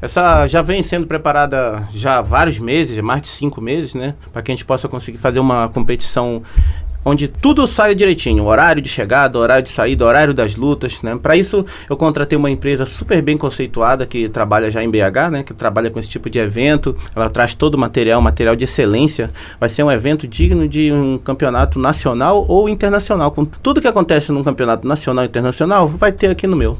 Essa já vem sendo preparada já há vários meses, mais de cinco meses, né? Para que a gente possa conseguir fazer uma competição onde tudo saia direitinho, horário de chegada, horário de saída, horário das lutas, né? Para isso eu contratei uma empresa super bem conceituada que trabalha já em BH, né? Que trabalha com esse tipo de evento. Ela traz todo o material, material de excelência. Vai ser um evento digno de um campeonato nacional ou internacional. Com tudo que acontece num campeonato nacional e internacional, vai ter aqui no meu.